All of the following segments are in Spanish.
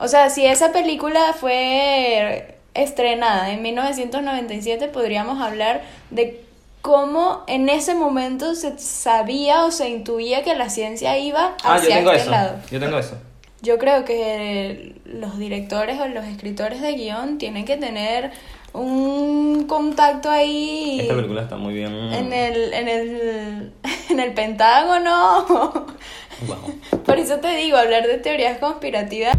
O sea, si esa película fue estrenada en 1997, podríamos hablar de cómo en ese momento se sabía o se intuía que la ciencia iba Ah, yo hacia tengo este eso. lado. Yo tengo eso. Yo creo que los directores o los escritores de guion tienen que tener un contacto ahí Esta película está muy bien. en el, en el, en el Pentágono. Wow. Por eso te digo, hablar de teorías conspirativas.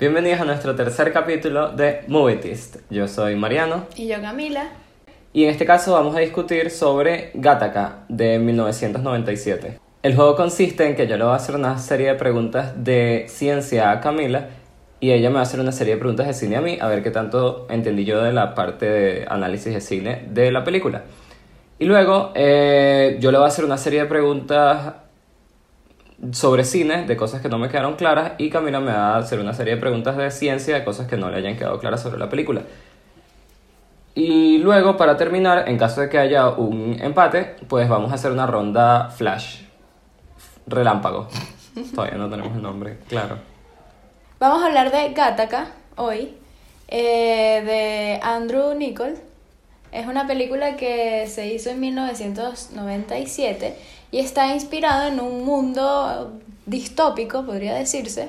Bienvenidos a nuestro tercer capítulo de Movietist. Yo soy Mariano Y yo, Camila. y en este caso vamos a discutir sobre Gattaca de 1997. El juego consiste en que yo le voy a hacer una serie de preguntas de ciencia a Camila y ella me va a hacer una serie de preguntas de cine a mí, a ver qué tanto entendí yo de la parte de análisis de cine de la película. Y luego eh, yo le voy a hacer una serie de preguntas sobre cine, de cosas que no me quedaron claras, y Camila me va a hacer una serie de preguntas de ciencia, de cosas que no le hayan quedado claras sobre la película. Y luego, para terminar, en caso de que haya un empate, pues vamos a hacer una ronda flash. Relámpago. Todavía no tenemos el nombre, claro. Vamos a hablar de Gattaca hoy, eh, de Andrew Nichols. Es una película que se hizo en 1997 y está inspirada en un mundo distópico, podría decirse,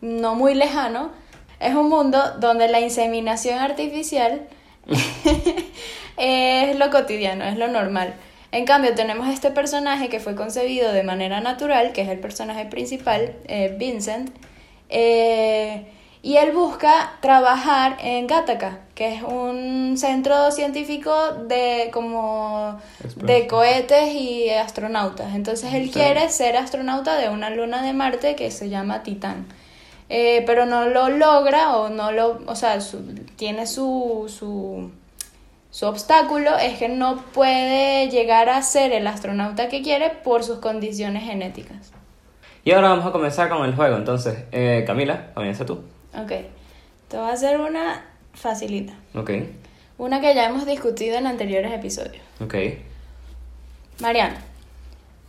no muy lejano. Es un mundo donde la inseminación artificial es lo cotidiano, es lo normal. En cambio, tenemos este personaje que fue concebido de manera natural, que es el personaje principal, eh, Vincent, eh, y él busca trabajar en Gattaca, que es un centro científico de como de cohetes y astronautas. Entonces él Sí. quiere ser astronauta de una luna de Marte que se llama Titán. Eh, pero no lo logra o no lo, o sea, su- tiene su, su, su obstáculo es que no puede llegar a ser el astronauta que quiere por sus condiciones genéticas. Y ahora vamos a comenzar con el juego. Entonces, eh, Camila, comienza tú. Ok, te voy a hacer una facilita, Ok, una que ya hemos discutido en anteriores episodios. ok. Mariana,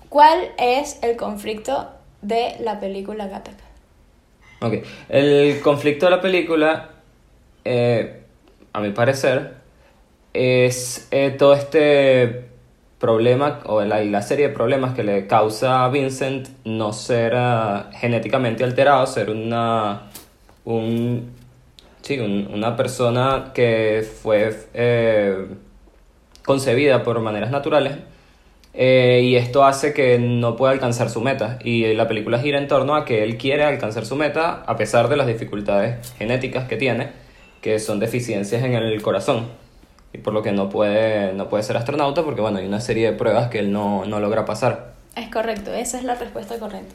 ¿cuál es el conflicto de la película Gattaca? Ok, el conflicto de la película, eh, a mi parecer, es eh, todo este problema, o la, la serie de problemas que le causa a Vincent no ser ah, genéticamente alterado, ser una, un, sí, un- una persona que fue eh, concebida por maneras naturales. Eh, y esto hace que no pueda alcanzar su meta. Y la película gira en torno a que él quiere alcanzar su meta a pesar de las dificultades genéticas que tiene, que son deficiencias en el corazón. Y por lo que no puede, no puede ser astronauta porque bueno, hay una serie de pruebas que él no, no logra pasar. Es correcto, esa es la respuesta correcta.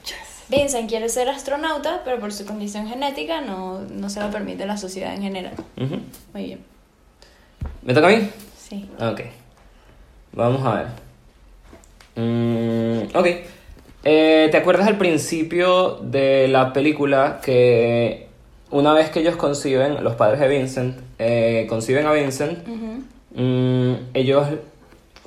Vincent quiere ser astronauta, pero por su condición genética no, no se lo permite la sociedad en general. Ujú. Muy bien, ¿Me toca a mí? sí. Ok. Vamos a ver. Mm, ok. Eh, ¿Te acuerdas al principio de la película que una vez que ellos conciben, los padres de Vincent, eh, conciben a Vincent, mm, ellos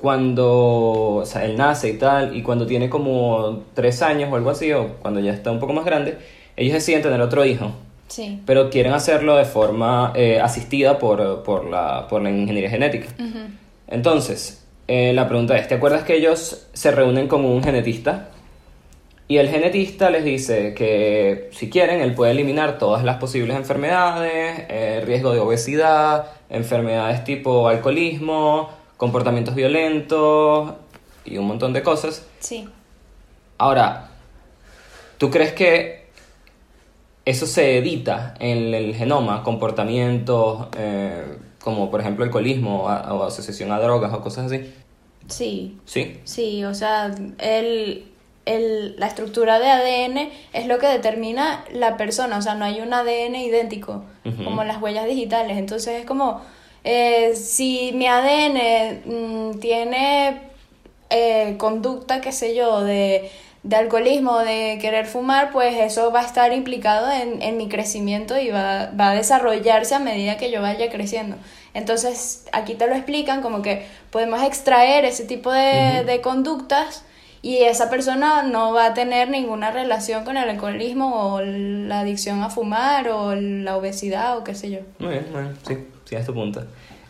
cuando, o sea, él nace y tal, y cuando tiene como tres años o algo así, o cuando ya está un poco más grande, ellos deciden tener otro hijo Sí. pero quieren hacerlo de forma eh, asistida por, por, la, por la ingeniería genética. Ujú. Entonces, eh, la pregunta es, ¿te acuerdas que ellos se reúnen con un genetista? Y el genetista les dice que si quieren, él puede eliminar todas las posibles enfermedades, eh, riesgo de obesidad, enfermedades tipo alcoholismo, comportamientos violentos y un montón de cosas. Sí. Ahora, ¿tú crees que eso se edita en el genoma? Comportamientos eh, como por ejemplo alcoholismo o, asociación a drogas o cosas así. Sí. Sí. Sí, o sea, el, el, la estructura de ADN es lo que determina la persona, o sea, no hay un ADN idéntico, como las huellas digitales. Entonces es como, eh, si mi ADN mm, tiene eh, conducta, qué sé yo, de, de alcoholismo, de querer fumar, pues eso va a estar implicado en, en mi crecimiento y va, va a desarrollarse a medida que yo vaya creciendo. Entonces, aquí te lo explican como que podemos extraer ese tipo de, de conductas y esa persona no va a tener ninguna relación con el alcoholismo o la adicción a fumar o la obesidad o qué sé yo. Muy bien, muy bien, sí, sí, es tu punto.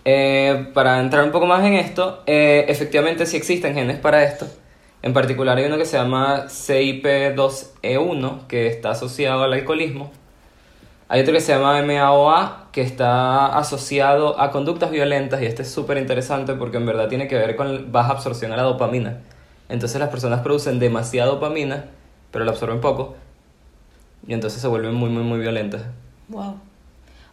Eh, para entrar un poco más en esto, eh, efectivamente sí existen genes para esto. En particular hay uno que se llama CIP2E1, que está asociado al alcoholismo. Hay otro que se llama MAOA, que está asociado a conductas violentas, y este es súper interesante porque en verdad tiene que ver con baja absorción a la dopamina. Entonces las personas producen demasiada dopamina, pero la absorben poco, y entonces se vuelven muy, muy, muy violentas. Wow.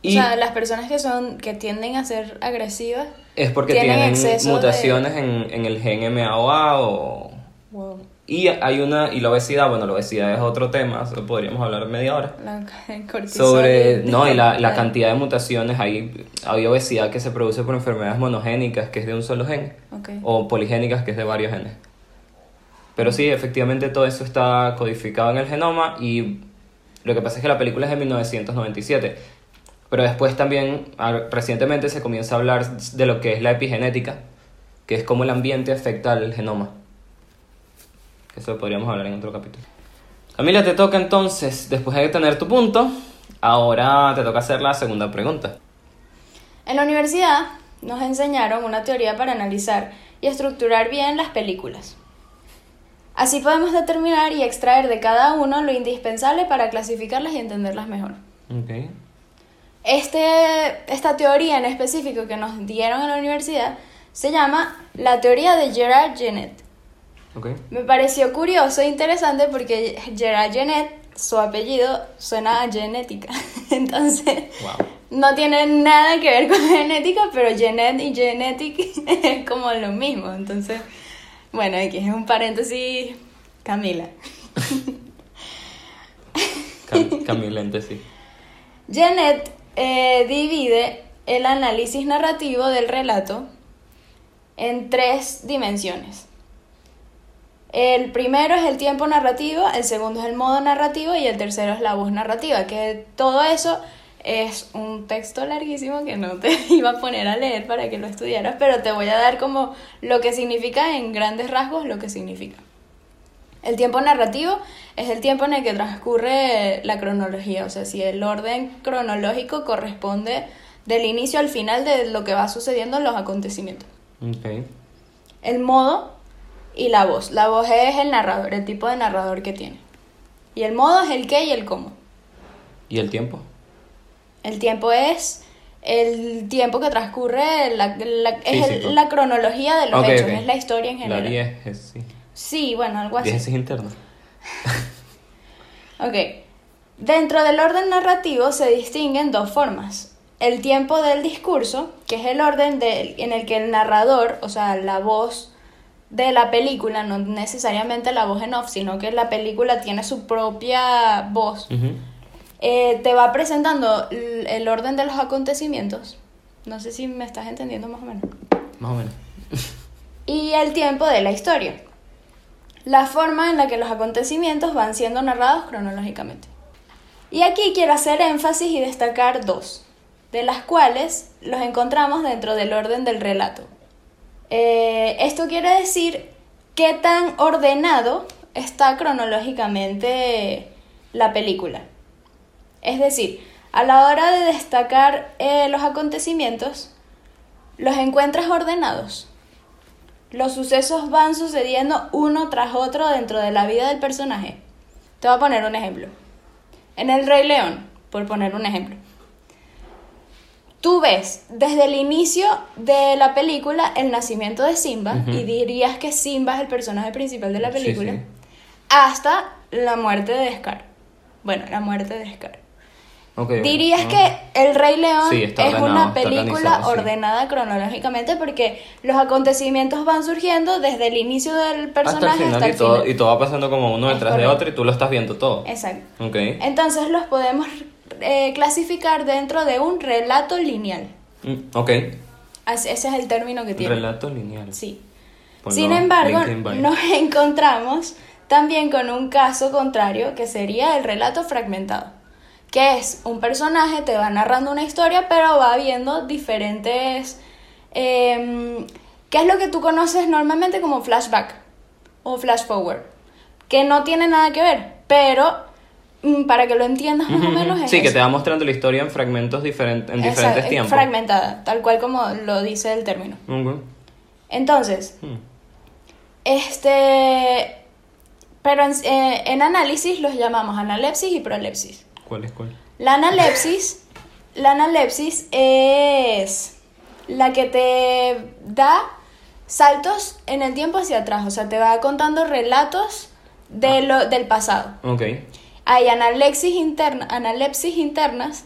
Y- O sea, las personas que son que tienden a ser agresivas Es porque Tienen tienen, exceso de- mutaciones en, en el gen MAOA o... Wow. Y hay una... Y la obesidad, bueno, la obesidad es otro tema, eso podríamos hablar media hora. La el. Sobre... No, y la, la cantidad de mutaciones, hay, hay obesidad que se produce por enfermedades monogénicas, que es de un solo gen, Ok. o poligénicas, que es de varios genes. Pero sí, efectivamente todo eso está codificado en el genoma y lo que pasa es que la película es de 1997. Pero después también, recientemente se comienza a hablar de lo que es la epigenética, que es cómo el ambiente afecta al genoma. Eso podríamos hablar en otro capítulo. Camila, te toca entonces, después de tener tu punto, ahora te toca hacer la segunda pregunta. En la universidad nos enseñaron una teoría para analizar y estructurar bien las películas. Así podemos determinar y extraer de cada uno lo indispensable para clasificarlas y entenderlas mejor. Ok. Este, esta teoría en específico que nos dieron en la universidad se llama la teoría de Gerard Genet. Ok. Me pareció curioso e interesante porque Gerard Genet, su apellido suena a genética. Entonces, Wow. no tiene nada que ver con genética, pero Genet y genetic es como lo mismo. Entonces, bueno, aquí es un paréntesis, Camila. Cam Camilente, sí. Janet eh, divide el análisis narrativo del relato en tres dimensiones. El primero es el tiempo narrativo, el segundo es el modo narrativo y el tercero es la voz narrativa, que todo eso es un texto larguísimo que no te iba a poner a leer para que lo estudiaras, pero te voy a dar como lo que significa en grandes rasgos lo que significa. El tiempo narrativo es el tiempo en el que transcurre la cronología, o sea, si el orden cronológico corresponde del inicio al final de lo que va sucediendo en los acontecimientos. El modo y la voz. La voz es el narrador, el tipo de narrador que tiene. Y el modo es el qué y el cómo. ¿Y el tiempo? El tiempo es el tiempo que transcurre, la, la- es el- la cronología de los hechos, es la historia en La general. 10 es sí. Sí, bueno, algo así. 10 es interno. Ok. Dentro del orden narrativo se distinguen dos formas. El tiempo del discurso, que es el orden del- en el que el narrador, o sea, la voz de la película, no necesariamente la voz en off, sino que la película tiene su propia voz, eh, te va presentando el orden de los acontecimientos. No sé si me estás entendiendo más o menos Más o menos. y el tiempo de la historia. La forma en la que los acontecimientos van siendo narrados cronológicamente. Y aquí quiero hacer énfasis y destacar dos, de las cuales los encontramos dentro del orden del relato. Eh, esto quiere decir qué tan ordenado está cronológicamente la película. Es decir, a la hora de destacar eh, los acontecimientos, los encuentras ordenados. Los sucesos van sucediendo uno tras otro dentro de la vida del personaje. Te voy a poner un ejemplo. En El Rey León, por poner un ejemplo. Tú ves desde el inicio de la película el nacimiento de Simba y dirías que Simba es el personaje principal de la Sí, película sí. hasta la muerte de Scar. Bueno, la muerte de Scar. Ok, Dirías ah. que El Rey León Sí, es ordenado, una película organizado, sí. ordenada cronológicamente porque los acontecimientos van surgiendo desde el inicio del Hasta el personaje final, hasta el y, todo, final. y todo va pasando como uno detrás de otro y tú lo estás viendo todo. Exacto. Ok. Entonces los podemos eh, clasificar dentro de un relato lineal. Mm, ok. Así- Ese es el término que tiene. Relato lineal. Sí. Ponlo Sin embargo, LinkedIn bio. nos encontramos también con un caso contrario que sería el relato fragmentado, que es un personaje te va narrando una historia pero va viendo diferentes... em, ¿Qué es lo que tú conoces normalmente como flashback o flash forward? Que no tiene nada que ver, pero mm, para que lo entiendas más o menos es Sí, que te va mostrando la historia en fragmentos diferentes, en diferentes es tiempos. Fragmentada, tal cual como lo dice el término. Entonces, Hmm. este, pero en, eh, en análisis los llamamos analepsis y prolepsis. ¿Cuál es cuál? La analepsis, la analepsis es la que te da saltos en el tiempo hacia atrás, o sea, te va contando relatos de lo, del pasado. Ok. Hay analepsis, interna, analepsis internas,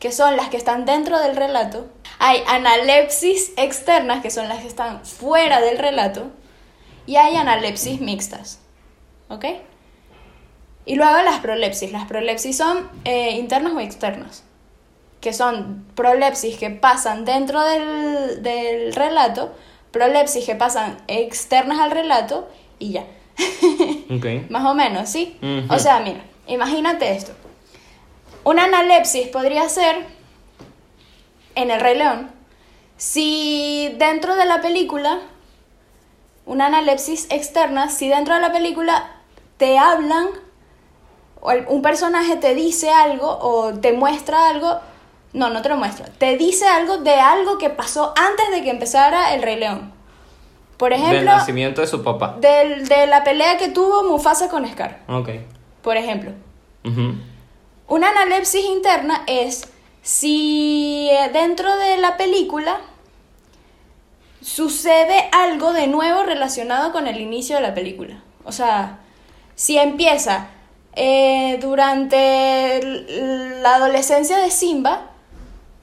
que son las que están dentro del relato. Hay analepsis externas, que son las que están fuera del relato. Y hay analepsis mixtas. ¿Ok? Y luego las prolepsis. Las prolepsis son eh, internas o externas. Que son prolepsis que pasan dentro del, del relato, prolepsis que pasan externas al relato y ya. Ok. Más o menos, ¿sí? O sea, mira, imagínate esto. Una analepsis podría ser en el Rey León si dentro de la película, una analepsis externa, si dentro de la película te hablan un personaje te dice algo o te muestra algo, no, no te lo muestra, te dice algo de algo que pasó antes de que empezara el Rey León. Por Del ejemplo, nacimiento de su papá. del- de la pelea que tuvo Mufasa con Scar, Ok. por ejemplo. Una analepsis interna es si eh, dentro de la película sucede algo de nuevo relacionado con el inicio de la película. O sea, si empieza eh, durante la adolescencia de Simba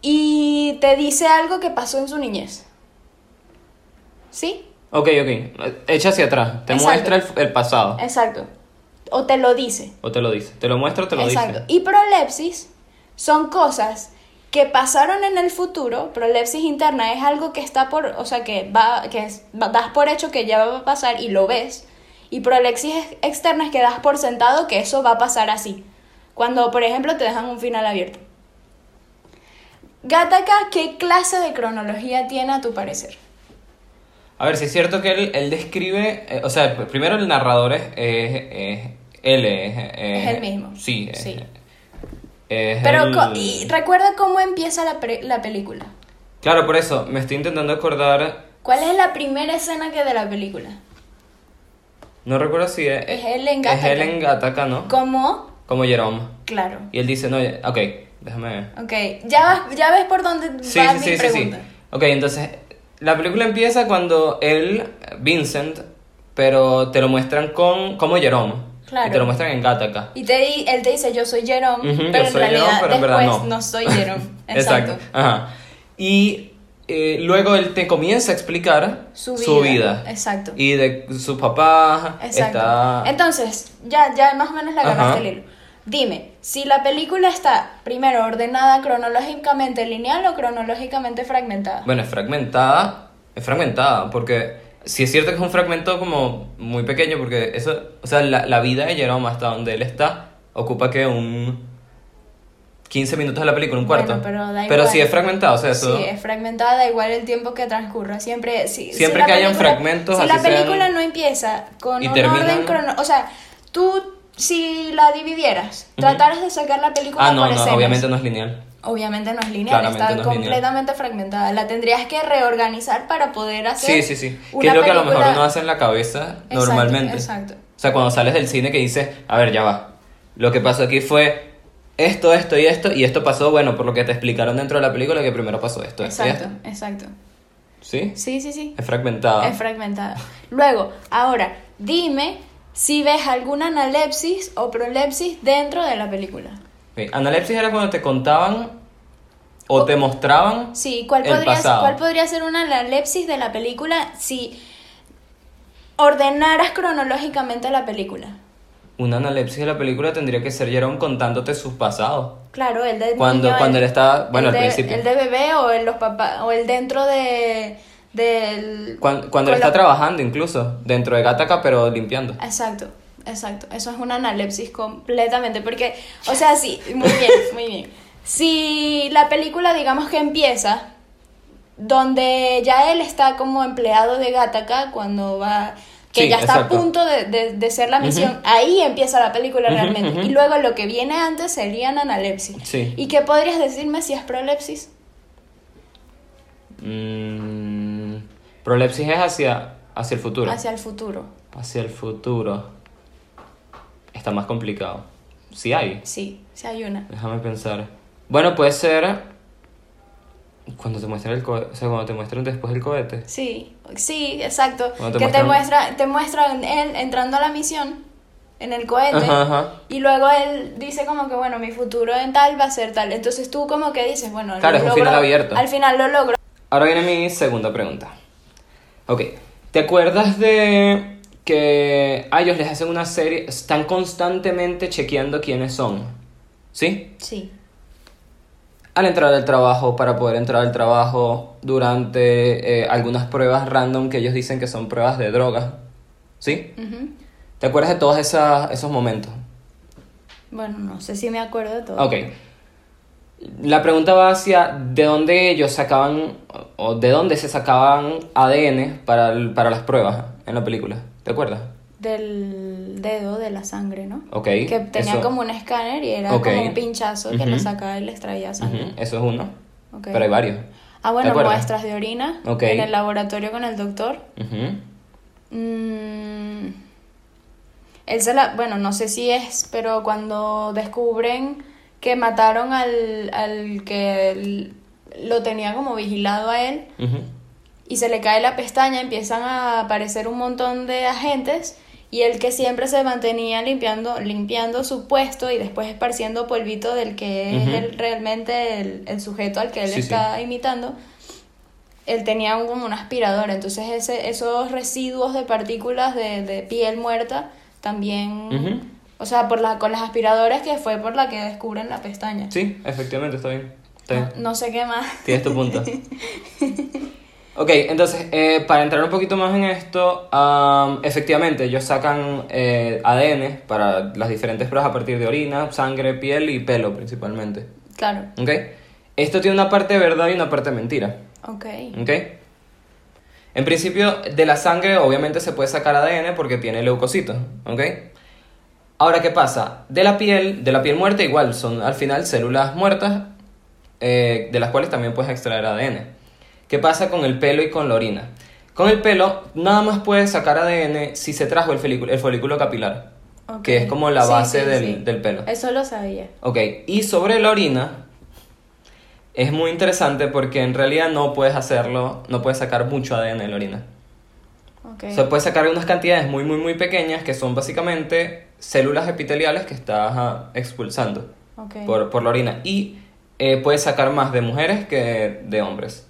y te dice algo que pasó en su niñez. ¿Sí? Ok, ok. Echa hacia atrás. Te Exacto. muestra el, el pasado. Exacto. O te lo dice. O te lo dice. Te lo muestra o te lo Exacto. dice. Y prolepsis son cosas que pasaron en el futuro. Prolepsis interna es algo que está por, o sea, que va, que es- das por hecho que ya va a pasar y lo ves. Y prolepsis ex- externa es que das por sentado que eso va a pasar así. Cuando, por ejemplo, te dejan un final abierto. Gattaca, ¿qué clase de cronología tiene a tu parecer? A ver, si es cierto que él, él describe. eh, o sea, pr- primero el narrador es. es, es- él es. El mismo. Sí. Sí. Pero el- y recuerda cómo empieza la, pre- la película. Claro, por eso. Me estoy intentando acordar. ¿Cuál es la primera escena que de la película? No recuerdo si es. Es él en Es Gattaca. él en Gattaca, ¿no? ¿Cómo? Como Jerome. Claro. Y él dice, no, ok, déjame ver. Ok, ya, vas- ya ves por dónde Sí, va sí, mi sí, sí, sí. Ok, entonces, la película empieza cuando él, Vincent, pero te lo muestran con como Jerome. Claro. Y te lo muestran en Gattaca. Y te, di- él te dice, yo soy Jerome, Ujú, yo pero en soy realidad Jerome, pero en después verdad no. soy Jerome. Exacto. Ajá. Y eh, luego él te comienza a explicar Su su vida. vida. Exacto. Y de su papá Exacto. está... Entonces, ya, ya más o menos la agarraste el hilo. Dime, si la película está primero ordenada cronológicamente lineal o cronológicamente fragmentada. Bueno, es fragmentada, es fragmentada, porque sí es cierto que es un fragmento como muy pequeño, porque eso, o sea, la, la vida de Jerome hasta donde él está, ocupa que un 15 minutos de la película, un cuarto. Bueno, pero da Pero igual. sí es fragmentado, o sea, eso... Sí, es fragmentada, da igual el tiempo que transcurra. Siempre, si, Siempre si que hayan película- fragmentos, Si la película sean- no empieza con y un orden crono... O sea, tú, si la dividieras, trataras de sacar la película Ah, no, por no, escenas. obviamente no es lineal. Obviamente no es lineal, Claramente está no es lineal. completamente fragmentada. La tendrías que reorganizar para poder hacer. Sí, sí, sí. Que es lo que a lo mejor uno hace en la cabeza Exacto, normalmente. Exacto. O sea, cuando sales del cine que dices, a ver, ya va. Lo que pasó aquí fue esto, esto y esto, y esto pasó, bueno, por lo que te explicaron dentro de la película, que primero pasó esto, Exacto, esto. exacto. ¿Sí? Sí, sí, sí. Es fragmentada. Es fragmentada. Luego, ahora, dime si ves alguna analepsis o prolepsis dentro de la película. Analepsis era cuando te contaban o te mostraban Sí, ¿cuál el podría, pasado. ¿cuál podría ser una analepsis de la película si ordenaras cronológicamente la película? Una analepsis de la película tendría que ser Jerome contándote sus pasados. Claro, el de Cuando- niño, cuando el- él estaba- bueno, el al de- principio. El de bebé o el, los papás, o el dentro de, del... Cuando, cuando él está trabajando incluso, dentro de Gattaca, pero limpiando. Exacto, exacto. Eso es una analepsis completamente. Porque, o sea, sí, muy bien, muy bien. Si la película, digamos que empieza, donde ya él está como empleado de Gattaca, cuando va. Que Sí, ya está exacto. a punto de, de, de ser la misión, ahí empieza la película realmente. Y luego lo que viene antes serían analepsis. Sí. ¿Y qué podrías decirme si es prolepsis? Mm, prolepsis es hacia, hacia el futuro. Hacia el futuro. Hacia el futuro. Está más complicado. Sí hay. Sí, sí hay una. Déjame pensar. Bueno, puede ser cuando te muestran el cohete, o sea, cuando te muestran después el cohete. Sí, sí, exacto. Cuando que te te muestran- muestra, te muestran él entrando a la misión en el cohete Ajá, ajá. y luego él dice como que bueno, mi futuro en tal va a ser tal. Entonces tú como que dices, bueno, Claro, lo es un final abierto. Al final lo logro. Ahora viene mi segunda pregunta. Ok, ¿te acuerdas de que a ellos les hacen una serie, están constantemente chequeando quiénes son? ¿Sí? Sí. Al entrar al trabajo, para poder entrar al trabajo, durante eh, algunas pruebas random que ellos dicen que son pruebas de drogas. ¿Sí? ¿Te acuerdas de todos esas- esos momentos? Bueno, no sé si me acuerdo de todo. Ok. La pregunta va hacia de dónde ellos sacaban o de dónde se sacaban ADN para, para las pruebas en la película. ¿Te acuerdas? Del dedo de la sangre, ¿no? Ok. Que tenía eso- como un escáner y era como un pinchazo que le Ujú. sacaba y le extraía sangre. Eso es uno. Ok. Pero hay varios. Ah, ¿Te bueno, muestras de orina en el laboratorio con el doctor. Ujú. Mm, él se la, bueno, no sé si es, pero cuando descubren que mataron al, al que lo tenía como vigilado a él y se le cae la pestaña, empiezan a aparecer un montón de agentes y el que siempre se mantenía limpiando, limpiando su puesto y después esparciendo polvito del que Ujú. es el- realmente el, el sujeto al que él Sí, sí. está imitando, él tenía un- como una aspiradora, entonces ese, esos residuos de partículas de, de piel muerta también, Ujú. o sea, por la, con las aspiradoras que fue por la que descubren la pestaña. Sí, efectivamente, está bien. Está bien. No, no sé qué más. Tienes tu punto. Ok, entonces, eh, para entrar un poquito más en esto, am, efectivamente, ellos sacan eh, ADN para las diferentes pruebas a partir de orina, sangre, piel y pelo principalmente. Claro, ¿Ok? Esto tiene una parte de verdad y una parte de mentira. ok. ¿Ok? En principio, de la sangre obviamente se puede sacar ADN porque tiene leucocitos. ¿Ok? Ahora, ¿qué pasa? De la piel, de la piel muerta igual, son al final células muertas eh, de las cuales también puedes extraer ADN. ¿Qué pasa con el pelo y con la orina? Con el pelo nada más puedes sacar ADN si se trajo el folículo, el folículo capilar, que es como la base sí, del, sí. del pelo. Eso lo sabía. Ok, y sobre la orina es muy interesante porque en realidad no puedes hacerlo, no puedes sacar mucho ADN de la orina. Ok. O sea, puedes sacar unas cantidades muy, muy, muy pequeñas que son básicamente células epiteliales que estás ah, expulsando por, por la orina. Y eh, puedes sacar más de mujeres que de hombres.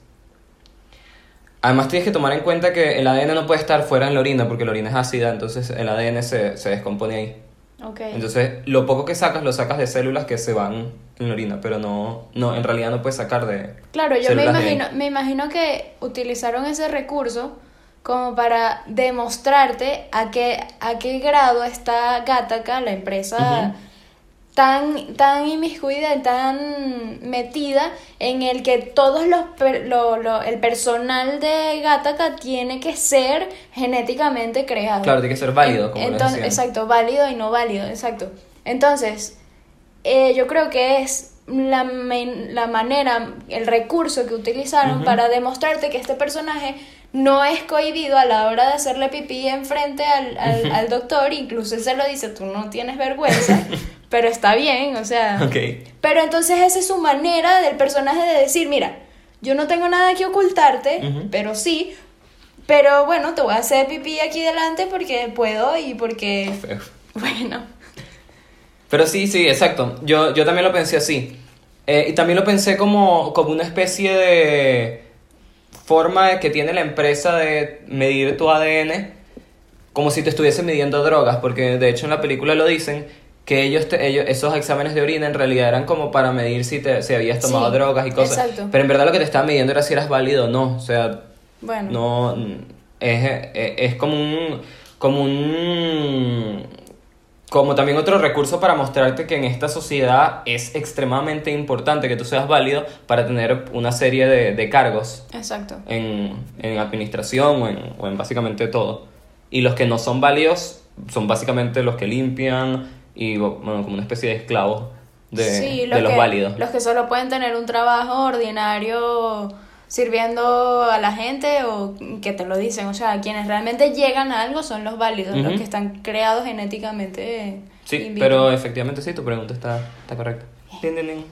Además tienes que tomar en cuenta que el ADN no puede estar fuera en la orina porque la orina es ácida, entonces el ADN se, se descompone ahí. Ok. Entonces, lo poco que sacas, lo sacas de células que se van en la orina, pero no, no en realidad no puedes sacar de... Claro, yo me imagino, me imagino que utilizaron ese recurso como para demostrarte a qué, a qué grado está Gattaca, la empresa tan, tan inmiscuida y tan metida en el que todos los per- lo- lo- el personal de Gattaca tiene que ser genéticamente creado. Claro, tiene que ser válido, como Entonces, exacto, válido y no válido, exacto. Entonces, eh, yo creo que es la, la manera, el recurso que utilizaron para demostrarte que este personaje no es cohibido a la hora de hacerle pipí enfrente al, al, al doctor, incluso él se lo dice, tú no tienes vergüenza, pero está bien, o sea... Ok. Pero entonces esa es su manera del personaje de decir, mira, yo no tengo nada que ocultarte, pero sí, pero bueno, te voy a hacer pipí aquí delante porque puedo y porque, Feo. bueno, Pero sí, sí, exacto. Yo, yo también lo pensé así. Eh, y también lo pensé como, como una especie de forma que tiene la empresa de medir tu ADN como si te estuviese midiendo drogas, porque de hecho en la película lo dicen que ellos, te- ellos esos exámenes de orina en realidad eran como para medir si, te, si habías tomado Sí, drogas y cosas. exacto. Pero en verdad lo que te estaban midiendo era si eras válido o no. O sea, Bueno. No, es, es, es como un, como un, como también otro recurso para mostrarte que en esta sociedad es extremadamente importante que tú seas válido para tener una serie de, de cargos Exacto. en, en administración o en, o en básicamente todo. Y los que no son válidos son básicamente los que limpian y, bueno, como una especie de esclavos de, sí, de los que, válidos. Los que solo pueden tener un trabajo ordinario sirviendo a la gente o que te lo dicen. O sea, quienes realmente llegan a algo son los válidos, los que están creados genéticamente. Sí, pero efectivamente sí, tu pregunta está, está correcta. Din, din, din.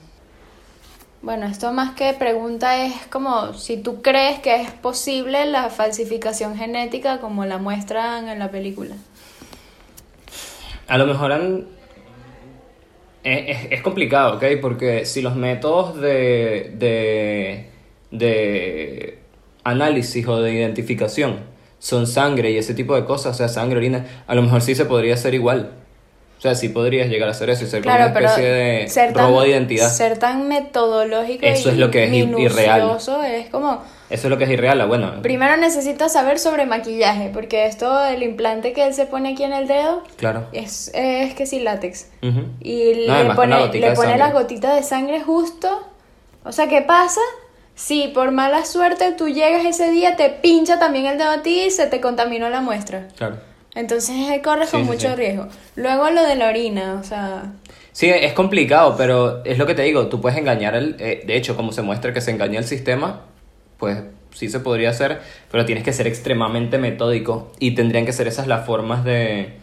Bueno, esto más que pregunta es como si tú crees que es posible la falsificación genética como la muestran en la película. A lo mejor han... Es, es- es complicado, ¿ok? Porque si los métodos de, de, de análisis o de identificación son sangre y ese tipo de cosas, o sea, sangre, orina, a lo mejor sí se podría hacer igual. O sea, sí podrías llegar a hacer eso y ser como una especie de ser tan, robo de identidad. ser tan metodológico Eso y es lo que es ir- irreal. es como Eso es lo que es irreal, bueno. primero necesitas saber sobre maquillaje, porque esto el implante que él se pone aquí en el dedo Claro. es, es que sí látex. Ujú. Y No, le pone, le pone la gotita de sangre justo. O sea, ¿qué pasa? Si por mala suerte tú llegas ese día, te pincha también el dedo a ti y se te contaminó la muestra. Claro. Entonces eh, corres Sí, con sí, mucho sí. riesgo. Luego lo de la orina, o sea, Sí, es complicado, pero es lo que te digo, tú puedes engañar el... eh, de hecho, como se muestra que se engaña el sistema, pues sí se podría hacer, pero tienes que ser extremadamente metódico y tendrían que ser esas las formas de,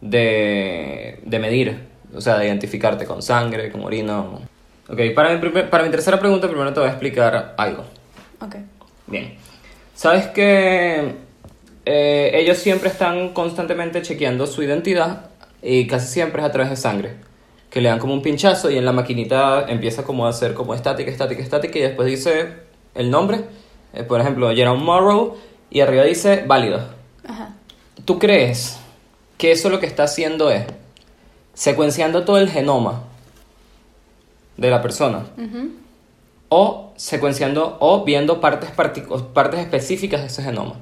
de, de medir, o sea, de identificarte con sangre, con orina. Ok, para mi, primer- para mi tercera pregunta primero te voy a explicar algo. ok. Bien. ¿Sabes que eh, ellos siempre están constantemente chequeando su identidad y casi siempre es a través de sangre? Que le dan como un pinchazo y en la maquinita empieza como a hacer como estática, estática, estática y después dice el nombre. Eh, por ejemplo, Jerome Morrow y arriba dice válido. Ajá. ¿Tú crees que eso lo que está haciendo es secuenciando todo el genoma de la persona? O secuenciando o viendo partes, partes específicas de ese genoma.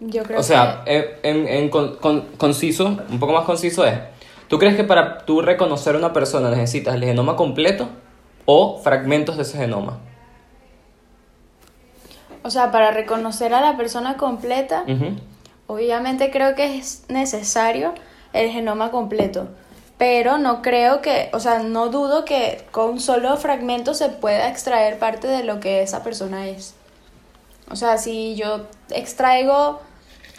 Yo creo O sea, eh, en, en con- con- conciso, un poco más conciso es, ¿tú crees que para tú reconocer a una persona necesitas el genoma completo o fragmentos de ese genoma? O sea, para reconocer a la persona completa, obviamente creo que es necesario el genoma completo. Pero no creo que, o sea, no dudo que con solo fragmentos se pueda extraer parte de lo que esa persona es. O sea, si yo extraigo,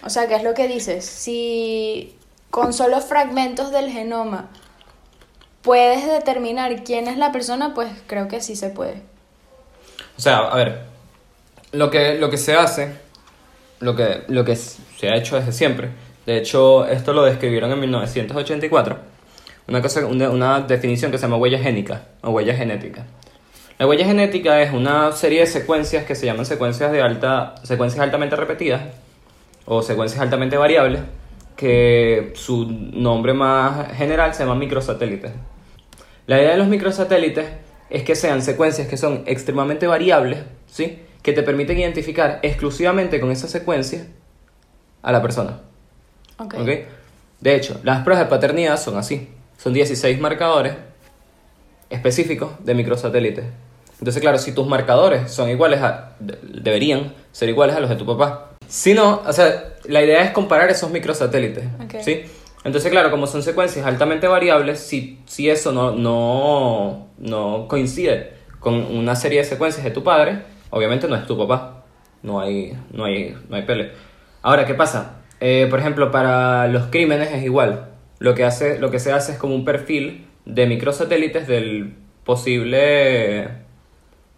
o sea, ¿qué es lo que dices? Si con solo fragmentos del genoma puedes determinar quién es la persona, pues creo que sí se puede. O sea, a ver, lo que, lo que se hace, lo que, lo que se ha hecho desde siempre, de hecho, esto lo describieron en 1984, una, cosa, una, definición que se llama huella génica o huella genética. La huella genética es una serie de secuencias que se llaman secuencias de alta, secuencias altamente repetidas o secuencias altamente variables, que su nombre más general se llama microsatélites. La idea de los microsatélites es que sean secuencias que son extremadamente variables, ¿sí? Que te permiten identificar exclusivamente con esa secuencia a la persona, Ok. ¿ok? De hecho, las pruebas de paternidad son así. Son 16 marcadores específicos de microsatélites. Entonces, claro, si tus marcadores son iguales a... de- deberían ser iguales a los de tu papá. Si no, o sea, la idea es comparar esos microsatélites, Ok. ¿sí? Entonces, claro, como son secuencias altamente variables, si, si eso no, no, no coincide con una serie de secuencias de tu padre, obviamente no es tu papá. No hay, no hay, no hay pele. Ahora, ¿qué pasa? Eh, por ejemplo, para los crímenes es igual. Lo que, hace, lo que se hace es como un perfil de microsatélites del posible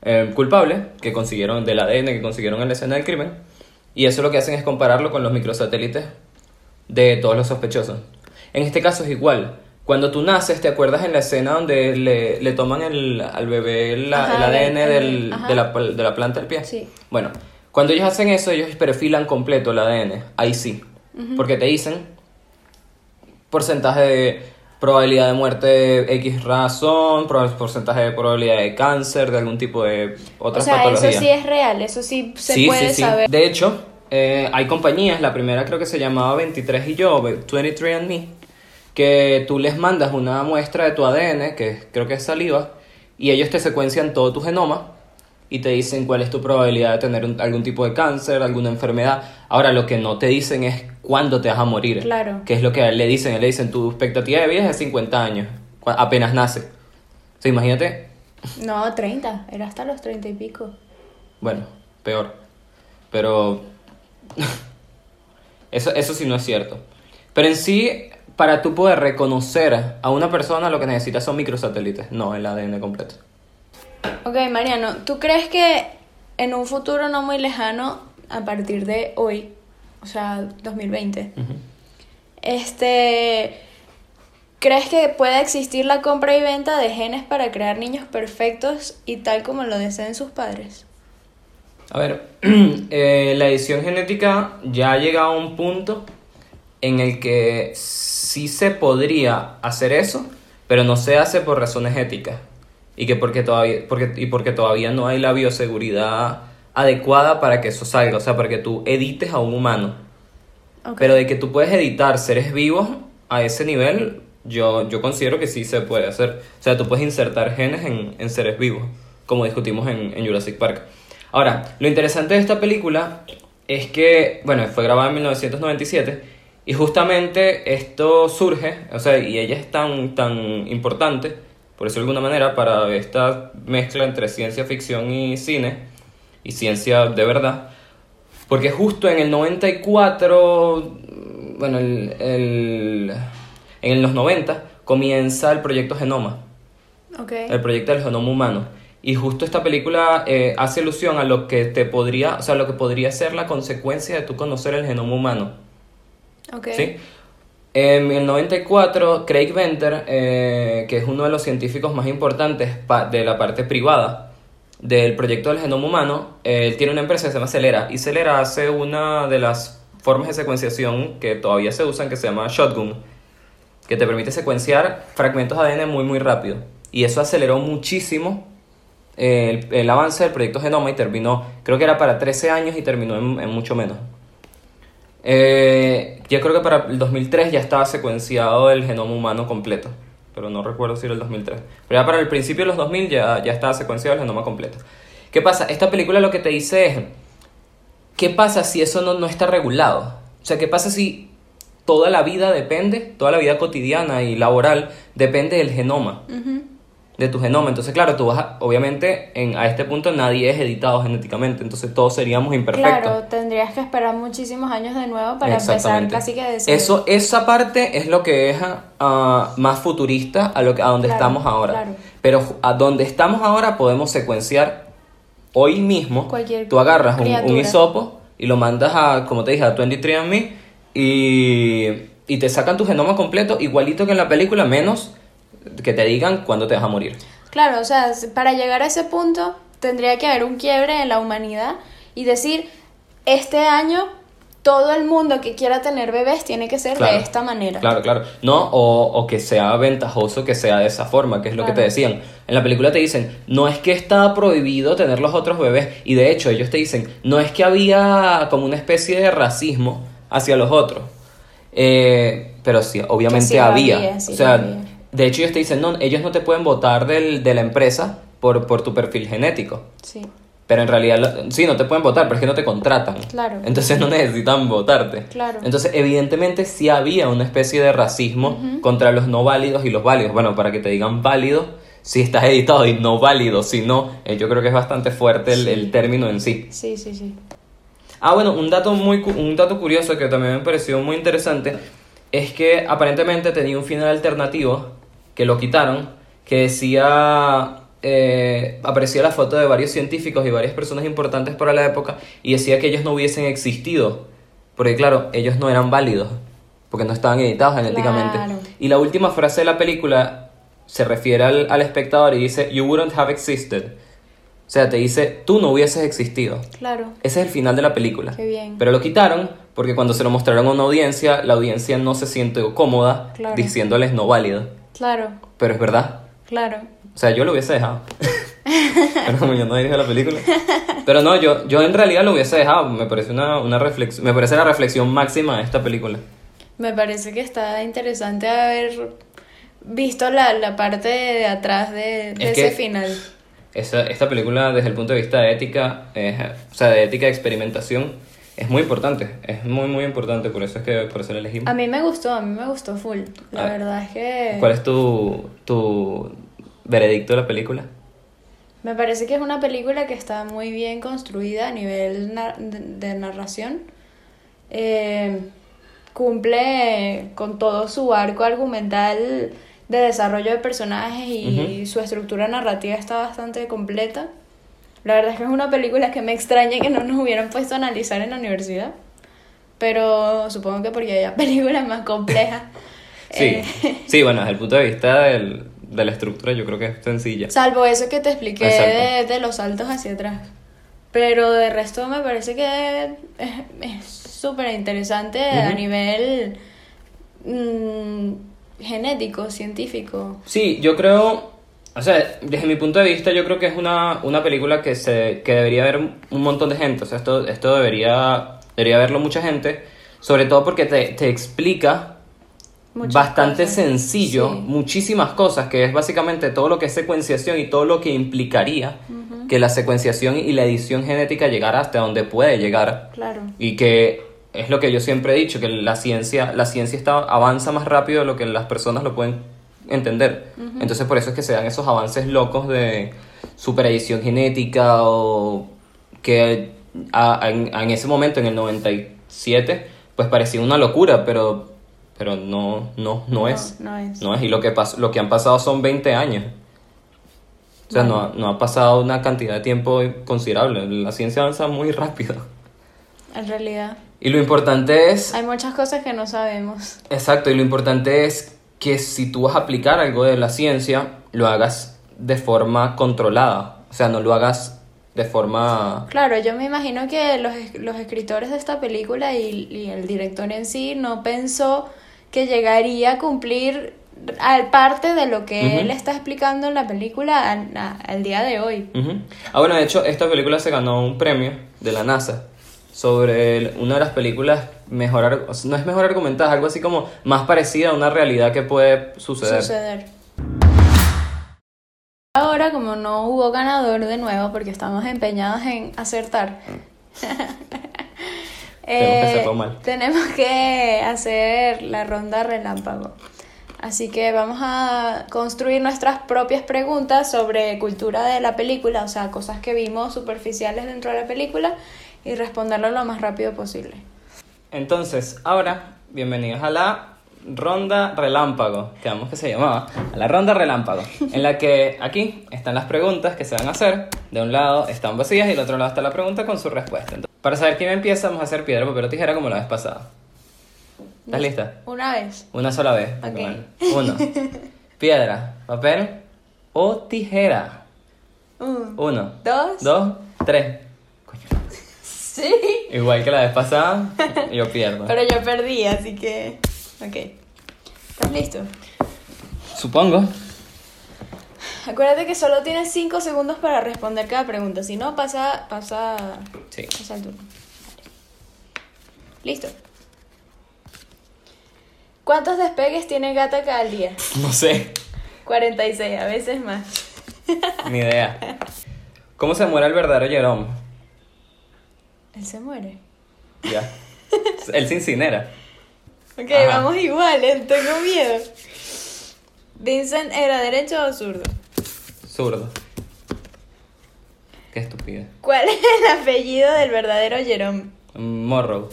eh, culpable que consiguieron, del ADN que consiguieron en la escena del crimen. Y eso lo que hacen es compararlo con los microsatélites de todos los sospechosos. En este caso es igual. Cuando tú naces, ¿te acuerdas en la escena donde le, le toman el, al bebé la- Ajá, el ADN el- del- de, la, de la planta del pie? Sí. Bueno, cuando ellos hacen eso, ellos perfilan completo el ADN. Ahí sí. Porque te dicen porcentaje de, probabilidad de muerte X razón, porcentaje de probabilidad de cáncer, de algún tipo de O otras sea, patologías. eso sí es real, eso sí se Sí, puede sí, sí. saber. De hecho, eh, hay compañías, la primera creo que se llamaba 23 y yo, 23andMe, que tú les mandas una muestra de tu ADN, que creo que es saliva, y ellos te secuencian todo tu genoma y te dicen cuál es tu probabilidad de tener un- algún tipo de cáncer, alguna enfermedad. Ahora, lo que no te dicen es cuándo te vas a morir. Claro. Que es lo que le dicen. Le dicen, tu expectativa de vida es de 50 años, apenas nace. O sea, imagínate, No, 30, era hasta los 30 y pico. Bueno, peor. Pero eso, eso sí no es cierto. Pero en sí, para tú poder reconocer a una persona, lo que necesitas son microsatélites, no el ADN completo. Ok, Mariano, ¿tú crees que en un futuro no muy lejano, a partir de hoy, o sea, 2020, este, ¿crees que pueda existir la compra y venta de genes para crear niños perfectos y tal como lo deseen sus padres? A ver, eh, la edición genética ya ha llegado a un punto en el que sí se podría hacer eso, pero no se hace por razones éticas. Y que porque todavía, porque, y porque todavía no hay la bioseguridad adecuada para que eso salga, o sea, para que tú edites a un humano. Pero de que tú puedes editar seres vivos a ese nivel, yo, yo considero que sí se puede hacer. O sea, tú puedes insertar genes en, en seres vivos, como discutimos en, en Jurassic Park. Ahora, lo interesante de esta película es que, bueno, fue grabada en 1997 y justamente esto surge, o sea, y ella es tan, tan importante, por decirlo de alguna manera, para esta mezcla entre ciencia ficción y cine, y ciencia de verdad, porque justo en el 94, bueno, el, el- en los 90 comienza el proyecto Genoma, el proyecto del genoma humano. Y justo esta película eh, hace alusión a lo que te podría, o sea, lo que podría ser la consecuencia de tú conocer el genoma humano. Ok. ¿sí? En el 94, Craig Venter, eh, que es uno de los científicos más importantes de la parte privada del proyecto del genoma humano, él tiene una empresa que se llama Celera. Y Celera hace una de las formas de secuenciación que todavía se usan, que se llama Shotgun, que te permite secuenciar fragmentos de ADN muy, muy rápido. Y eso aceleró muchísimo eh, el, avance del proyecto Genoma y terminó, creo que era para 13 años y terminó en mucho menos. Eh, yo creo que para el 2003 ya estaba secuenciado el genoma humano completo, pero no recuerdo si era el 2003. Pero ya para el principio de los 2000 ya, ya estaba secuenciado el genoma completo. ¿Qué pasa? Esta película lo que te dice es, ¿qué pasa si eso no, no está regulado? O sea, ¿qué pasa si toda la vida depende, toda la vida cotidiana y laboral depende del genoma? Ujú. De tu genoma. Entonces, claro, tú vas a, obviamente, en, a este punto nadie es editado genéticamente, entonces todos seríamos imperfectos. Claro, tendrías que esperar muchísimos años de nuevo para empezar casi que de cero. Eso, esa parte es lo que es ah, más futurista a, lo que, a donde Claro, estamos ahora. claro. Pero a donde estamos ahora podemos secuenciar hoy mismo. Cualquier tú agarras un, un hisopo y lo mandas a, como te dije, a 23andMe y, y te sacan tu genoma completo igualito que en la película, menos que te digan cuándo te vas a morir. Claro, o sea, para llegar a ese punto tendría que haber un quiebre en la humanidad y decir, este año todo el mundo que quiera tener bebés tiene que ser Claro. de esta manera. Claro, claro. No, o, o que sea ventajoso que sea de esa forma, que es lo que te decían. En la película te dicen, no es que está prohibido tener los otros bebés. Y de hecho, ellos te dicen, no es que había como una especie de racismo hacia los otros. Eh, pero sí, obviamente sí había. había, sí o sea, lo había. De hecho, ellos te dicen, no, ellos no te pueden votar del, de la empresa por, por tu perfil genético. Sí, Pero en realidad, sí, no te pueden votar, pero es que no te contratan. Claro. Entonces no necesitan votarte. Claro. Entonces, evidentemente, sí había una especie de racismo contra los no válidos y los válidos. Bueno, para que te digan válido, si estás editado y no válido, si no, eh, yo creo que es bastante fuerte el, Sí. el término en sí. sí, sí, sí. Ah, bueno, un dato, muy, cu- un dato curioso que también me pareció muy interesante es que aparentemente tenía un final alternativo que lo quitaron, que decía, eh, aparecía la foto de varios científicos y varias personas importantes para la época y decía que ellos no hubiesen existido, porque claro, ellos no eran válidos, porque no estaban editados genéticamente. Claro. Y la última frase de la película se refiere al, al espectador y dice, You wouldn't have existed. O sea, te dice, tú no hubieses existido. Claro. Ese es el final de la película. Qué bien. Pero lo quitaron porque cuando se lo mostraron a una audiencia, la audiencia no se siente cómoda Claro. diciéndoles no válido. Claro, Pero es verdad. claro. O sea, yo lo hubiese dejado. Pero como yo no dirijo la película. Pero no, yo, yo en realidad lo hubiese dejado. Me parece una, una reflexión. Me parece la reflexión máxima de esta película. Me parece que está interesante haber visto la, la parte de atrás de, de Es ese final. Esa, esta película, desde el punto de vista de ética, es- o sea, de ética de experimentación, es muy importante. Es muy, muy importante. Por eso es que por eso la elegimos. A mí me gustó, a mí me gustó full. La Ah. verdad es que ¿Cuál es tu, tu veredicto de la película? me parece que es una película que está muy bien construida a nivel nar- de, de narración. Eh, cumple con todo su arco argumental de desarrollo de personajes y su estructura narrativa está bastante completa. La verdad es que es una película que me extraña que no nos hubieran puesto a analizar en la universidad. Pero supongo que porque hay películas más complejas. Sí, Eh, sí, bueno, desde el punto de vista del- de la estructura, yo creo que es sencilla. Salvo eso que te expliqué de, de los saltos hacia atrás. Pero de resto me parece que es súper interesante a nivel mm, genético, científico. Sí, yo creo, o sea, desde mi punto de vista, yo creo que es una, una película que, se, que debería ver un montón de gente. O sea, esto, esto debería, debería verlo mucha gente, sobre todo porque te, te explica Muchas bastante cosas. sencillo Sí. muchísimas cosas, que es básicamente todo lo que es secuenciación y todo lo que implicaría que la secuenciación y la edición genética llegara hasta donde puede llegar. Claro. Y que es lo que yo siempre he dicho, que la ciencia, la ciencia está, avanza más rápido de lo que las personas lo pueden entender. Entonces por eso es que se dan esos avances locos de superedición genética o que a- en, en ese momento, en el 97, pues parecía una locura, pero, pero no, no, no, es. No es. No es. Y lo que, pas- lo que han pasado son 20 años. O sea, no, ha- no ha pasado una cantidad de tiempo considerable. La ciencia avanza muy rápido. En realidad, Y lo importante es, hay muchas cosas que no sabemos. exacto, y lo importante es que si tú vas a aplicar algo de la ciencia, lo hagas de forma controlada. O sea, no lo hagas de forma... Claro, yo me imagino que los, los escritores de esta película y, y el director en sí no pensó que llegaría a cumplir al parte de lo que él está explicando en la película al, día de hoy. Ah, bueno, de hecho, esta película se ganó un premio de la NASA sobre el- una de las películas mejor, no es mejor argumentada, algo así como más parecida a una realidad que puede suceder. suceder. Ahora, como no hubo ganador de nuevo, porque estamos empeñados en acertar, que mal. tenemos que hacer la ronda relámpago. Así que vamos a construir nuestras propias preguntas sobre cultura de la película, o sea, cosas que vimos superficiales dentro de la película y responderlo lo más rápido posible. Entonces, ahora, bienvenidos a la ronda relámpago, que vamos que se llamaba, a la ronda relámpago, en la que aquí están las preguntas que se van a hacer, de un lado están vacías y del otro lado está la pregunta con su respuesta. Entonces, para saber quién empieza, vamos a hacer piedra, papel o tijera como la vez pasada. ¿Estás lista? Una vez. Una sola vez. Ok. Bueno, Uno. Piedra, papel o tijera. Un, Uno. dos. Dos. Tres. Sí. Igual que la vez pasada, yo pierdo. Pero yo perdí, así que. Ok. ¿Estás listo? Supongo. Acuérdate que solo tienes 5 segundos para responder cada pregunta. Si no, pasa. pasa. Sí. pasa el turno. Listo. ¿Cuántos despegues tiene Gataca al día? No sé. 46, a veces más. Ni idea. ¿Cómo se muere el verdadero Jerome? Él se muere. Ya. Él se incinera. Ok, Ajá. vamos iguales, tengo miedo. Vincent, ¿era derecho o zurdo? Zurdo. Qué estúpida. ¿Cuál es el apellido del verdadero Jerome? Morrow.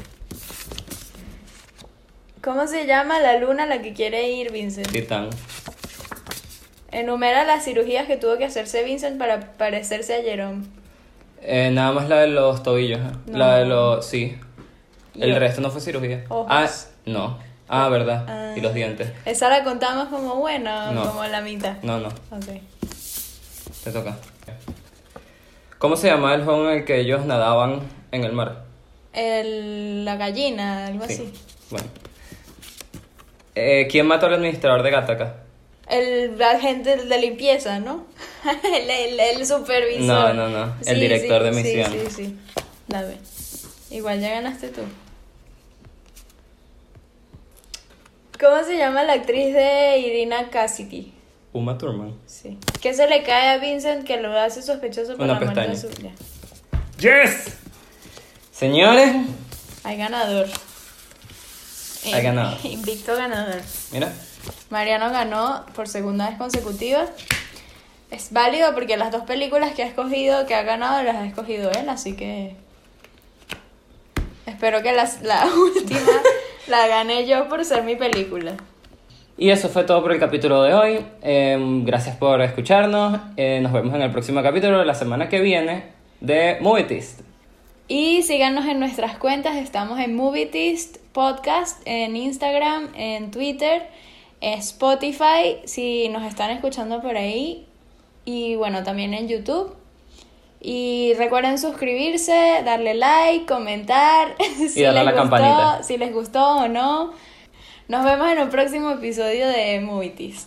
¿Cómo se llama la luna a la que quiere ir Vincent? Titán. Enumera las cirugías que tuvo que hacerse Vincent para parecerse a Jerome. Eh, nada más la de los tobillos. ¿eh? No. La de los. Sí. El resto no fue cirugía. Ojos. Ah, no. Ah, verdad. Ah. Y los dientes. ¿Esa la contamos como buena o No. como la mitad? No, no. Ok. Te toca. ¿Cómo se llamaba el juego en el que ellos nadaban en el mar? El, la gallina, algo Sí. así. Bueno. Eh, ¿Quién mató al administrador de Gattaca? El agente de limpieza, ¿no? el, el, el supervisor. No, no, no, el director de sí, misión. Sí, sí, sí. Dame. Igual ya ganaste tú. ¿Cómo se llama la actriz de Irina Cassidy? Uma Thurman. Sí. ¿Qué se le cae a Vincent que lo hace sospechoso por Una la muerte de pestaña. su... ya. ¡Yes! Señores, Hay ganador. Hay ganador. Invicto ganador. mira. Mariano ganó por segunda vez consecutiva. Es válido porque las dos películas que ha escogido, que ha ganado, las ha escogido él, así que espero que las- la última la gane yo por ser mi película. Y eso fue todo por el capítulo de hoy. Em, gracias por escucharnos. Eh, nos vemos en el próximo capítulo de la semana que viene de Movietist. Y síganos en nuestras cuentas, estamos en Movietist Podcast, en Instagram, en Twitter, Spotify, si nos están escuchando por ahí, y bueno, también en YouTube. Y recuerden suscribirse, darle like, comentar si, darle les la gustó, campanita. si les gustó o no. Nos vemos en un próximo episodio de Movietist.